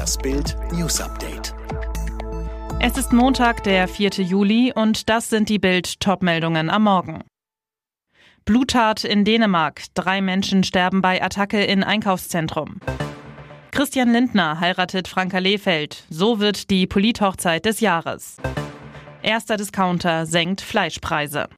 Das Bild News Update. Es ist Montag, der 4. Juli und das sind die Bild Topmeldungen am Morgen. Bluttat in Dänemark. Drei Menschen sterben bei Attacke in Einkaufszentrum. Christian Lindner heiratet Franka Lehfeld. So wird die Polithochzeit des Jahres. Erster Discounter senkt Fleischpreise.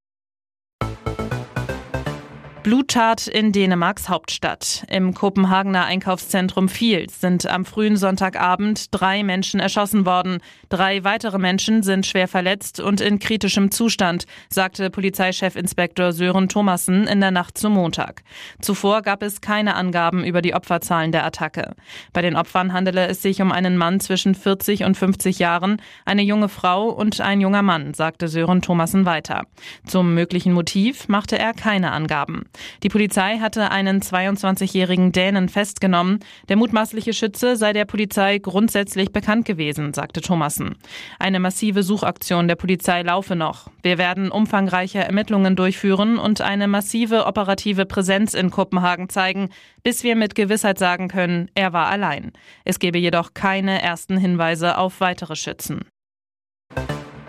Bluttat in Dänemarks Hauptstadt. Im Kopenhagener Einkaufszentrum Fields sind am frühen Sonntagabend drei Menschen erschossen worden. Drei weitere Menschen sind schwer verletzt und in kritischem Zustand, sagte Polizeichefinspektor Sören Thomassen in der Nacht zum Montag. Zuvor gab es keine Angaben über die Opferzahlen der Attacke. Bei den Opfern handele es sich um einen Mann zwischen 40 und 50 Jahren, eine junge Frau und ein junger Mann, sagte Sören Thomassen weiter. Zum möglichen Motiv machte er keine Angaben. Die Polizei hatte einen 22-jährigen Dänen festgenommen. Der mutmaßliche Schütze sei der Polizei grundsätzlich bekannt gewesen, sagte Thomassen. Eine massive Suchaktion der Polizei laufe noch. Wir werden umfangreiche Ermittlungen durchführen und eine massive operative Präsenz in Kopenhagen zeigen, bis wir mit Gewissheit sagen können, er war allein. Es gebe jedoch keine ersten Hinweise auf weitere Schützen.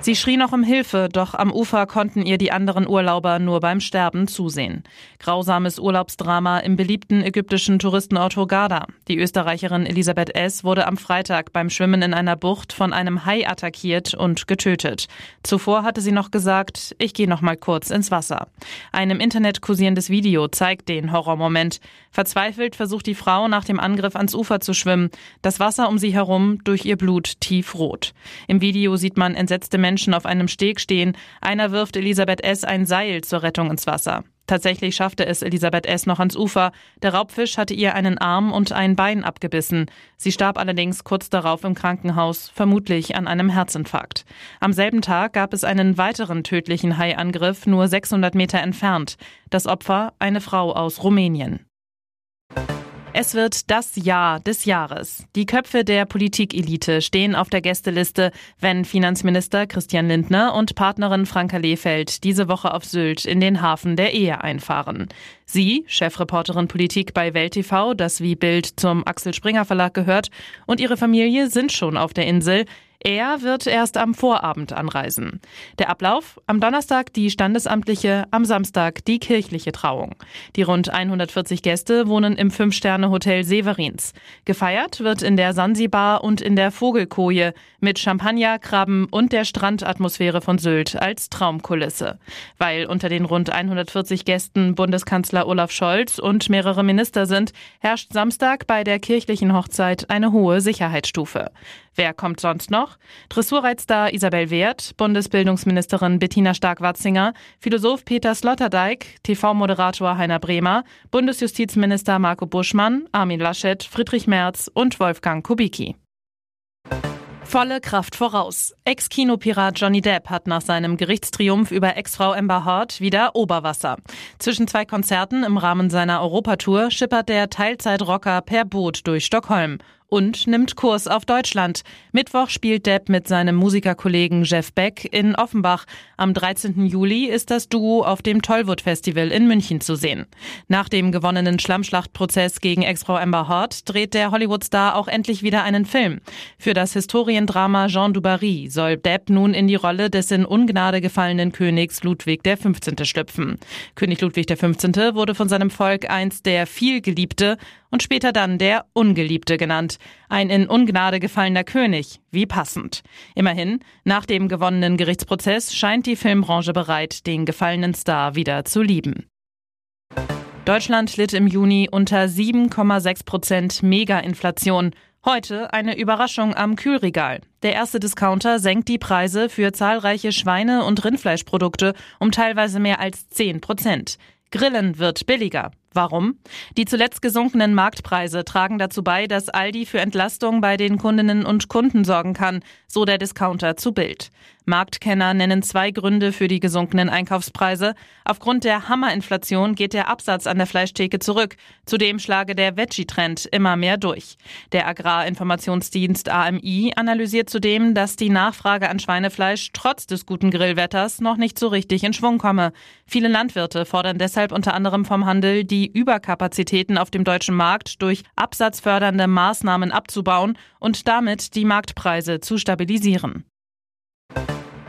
Sie schrie noch um Hilfe, doch am Ufer konnten ihr die anderen Urlauber nur beim Sterben zusehen. Grausames Urlaubsdrama im beliebten ägyptischen Touristenort Hurghada. Die Österreicherin Elisabeth S. wurde am Freitag beim Schwimmen in einer Bucht von einem Hai attackiert und getötet. Zuvor hatte sie noch gesagt, ich gehe noch mal kurz ins Wasser. Ein im Internet kursierendes Video zeigt den Horrormoment. Verzweifelt versucht die Frau nach dem Angriff ans Ufer zu schwimmen. Das Wasser um sie herum durch ihr Blut tiefrot. Im Video sieht man entsetzte Menschen Menschen auf einem Steg stehen. Einer wirft Elisabeth S. ein Seil zur Rettung ins Wasser. Tatsächlich schaffte es Elisabeth S. noch ans Ufer. Der Raubfisch hatte ihr einen Arm und ein Bein abgebissen. Sie starb allerdings kurz darauf im Krankenhaus, vermutlich an einem Herzinfarkt. Am selben Tag gab es einen weiteren tödlichen Haiangriff nur 600 Meter entfernt. Das Opfer eine Frau aus Rumänien. Es wird das Jahr des Jahres. Die Köpfe der Politikelite stehen auf der Gästeliste, wenn Finanzminister Christian Lindner und Partnerin Franka Lehfeld diese Woche auf Sylt in den Hafen der Ehe einfahren. Sie, Chefreporterin Politik bei Welt TV, das wie Bild zum Axel Springer Verlag gehört, und ihre Familie sind schon auf der Insel. Er wird erst am Vorabend anreisen. Der Ablauf? Am Donnerstag die standesamtliche, am Samstag die kirchliche Trauung. Die rund 140 Gäste wohnen im Fünf-Sterne-Hotel Severins. Gefeiert wird in der Sansibar und in der Vogelkoje mit Champagner, Krabben und der Strandatmosphäre von Sylt als Traumkulisse. Weil unter den rund 140 Gästen Bundeskanzler Olaf Scholz und mehrere Minister sind, herrscht Samstag bei der kirchlichen Hochzeit eine hohe Sicherheitsstufe. Wer kommt sonst noch? Dressurreitstar Isabel Wehrt, Bundesbildungsministerin Bettina Stark-Watzinger, Philosoph Peter Sloterdijk, TV-Moderator Heiner Bremer, Bundesjustizminister Marco Buschmann, Armin Laschet, Friedrich Merz und Wolfgang Kubicki. Volle Kraft voraus. Ex-Kinopirat Johnny Depp hat nach seinem Gerichtstriumph über Ex-Frau Amber Heard wieder Oberwasser. Zwischen zwei Konzerten im Rahmen seiner Europatour schippert der Teilzeitrocker per Boot durch Stockholm und nimmt Kurs auf Deutschland. Mittwoch spielt Depp mit seinem Musikerkollegen Jeff Beck in Offenbach. Am 13. Juli ist das Duo auf dem Tollwood Festival in München zu sehen. Nach dem gewonnenen Schlammschlachtprozess gegen Ex-Frau Amber Heard dreht der Hollywood-Star auch endlich wieder einen Film. Für das Historiendrama Jean Dubarry soll Depp nun in die Rolle des in Ungnade gefallenen Königs Ludwig XV. schlüpfen. König Ludwig XV. wurde von seinem Volk einst der vielgeliebte und später dann der Ungeliebte genannt. Ein in Ungnade gefallener König. Wie passend. Immerhin, nach dem gewonnenen Gerichtsprozess scheint die Filmbranche bereit, den gefallenen Star wieder zu lieben. Deutschland litt im Juni unter 7,6 Prozent Mega-Inflation. Heute eine Überraschung am Kühlregal. Der erste Discounter senkt die Preise für zahlreiche Schweine- und Rindfleischprodukte um teilweise mehr als 10 Prozent. Grillen wird billiger. Warum? Die zuletzt gesunkenen Marktpreise tragen dazu bei, dass Aldi für Entlastung bei den Kundinnen und Kunden sorgen kann, so der Discounter zu Bild. Marktkenner nennen zwei Gründe für die gesunkenen Einkaufspreise. Aufgrund der Hammerinflation geht der Absatz an der Fleischtheke zurück. Zudem schlage der Veggie-Trend immer mehr durch. Der Agrarinformationsdienst AMI analysiert zudem, dass die Nachfrage an Schweinefleisch trotz des guten Grillwetters noch nicht so richtig in Schwung komme. Viele Landwirte fordern deshalb unter anderem vom Handel die die Überkapazitäten auf dem deutschen Markt durch absatzfördernde Maßnahmen abzubauen und damit die Marktpreise zu stabilisieren.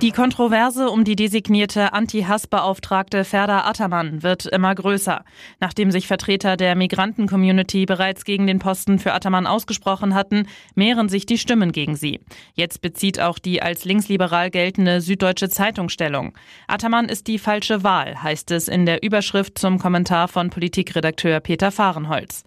Die Kontroverse um die designierte Anti-Hass-Beauftragte Ferda Ataman wird immer größer. Nachdem sich Vertreter der Migranten-Community bereits gegen den Posten für Ataman ausgesprochen hatten, mehren sich die Stimmen gegen sie. Jetzt bezieht auch die als linksliberal geltende Süddeutsche Zeitung Stellung. Ataman ist die falsche Wahl, heißt es in der Überschrift zum Kommentar von Politikredakteur Peter Fahrenholz.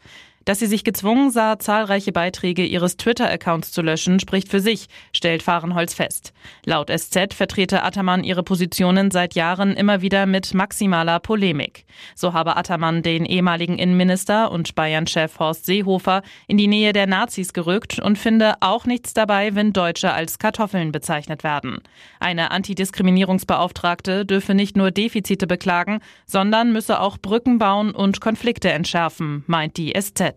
Dass sie sich gezwungen sah, zahlreiche Beiträge ihres Twitter-Accounts zu löschen, spricht für sich, stellt Fahrenholz fest. Laut SZ vertrete Ataman ihre Positionen seit Jahren immer wieder mit maximaler Polemik. So habe Ataman den ehemaligen Innenminister und Bayern-Chef Horst Seehofer in die Nähe der Nazis gerückt und finde auch nichts dabei, wenn Deutsche als Kartoffeln bezeichnet werden. Eine Antidiskriminierungsbeauftragte dürfe nicht nur Defizite beklagen, sondern müsse auch Brücken bauen und Konflikte entschärfen, meint die SZ.